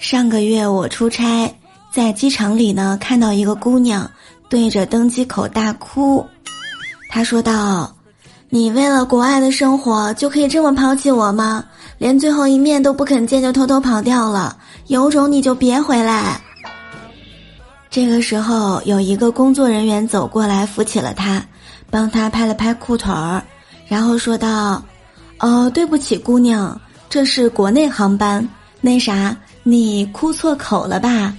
上个月我出差，在机场里呢，看到一个姑娘对着登机口大哭。她说道：“你为了国外的生活就可以这么抛弃我吗？连最后一面都不肯见就偷偷跑掉了，有种你就别回来。”这个时候，有一个工作人员走过来扶起了她，帮她拍了拍裤腿儿，然后说道：“哦，对不起，姑娘，这是国内航班，那啥。”你哭错口了吧？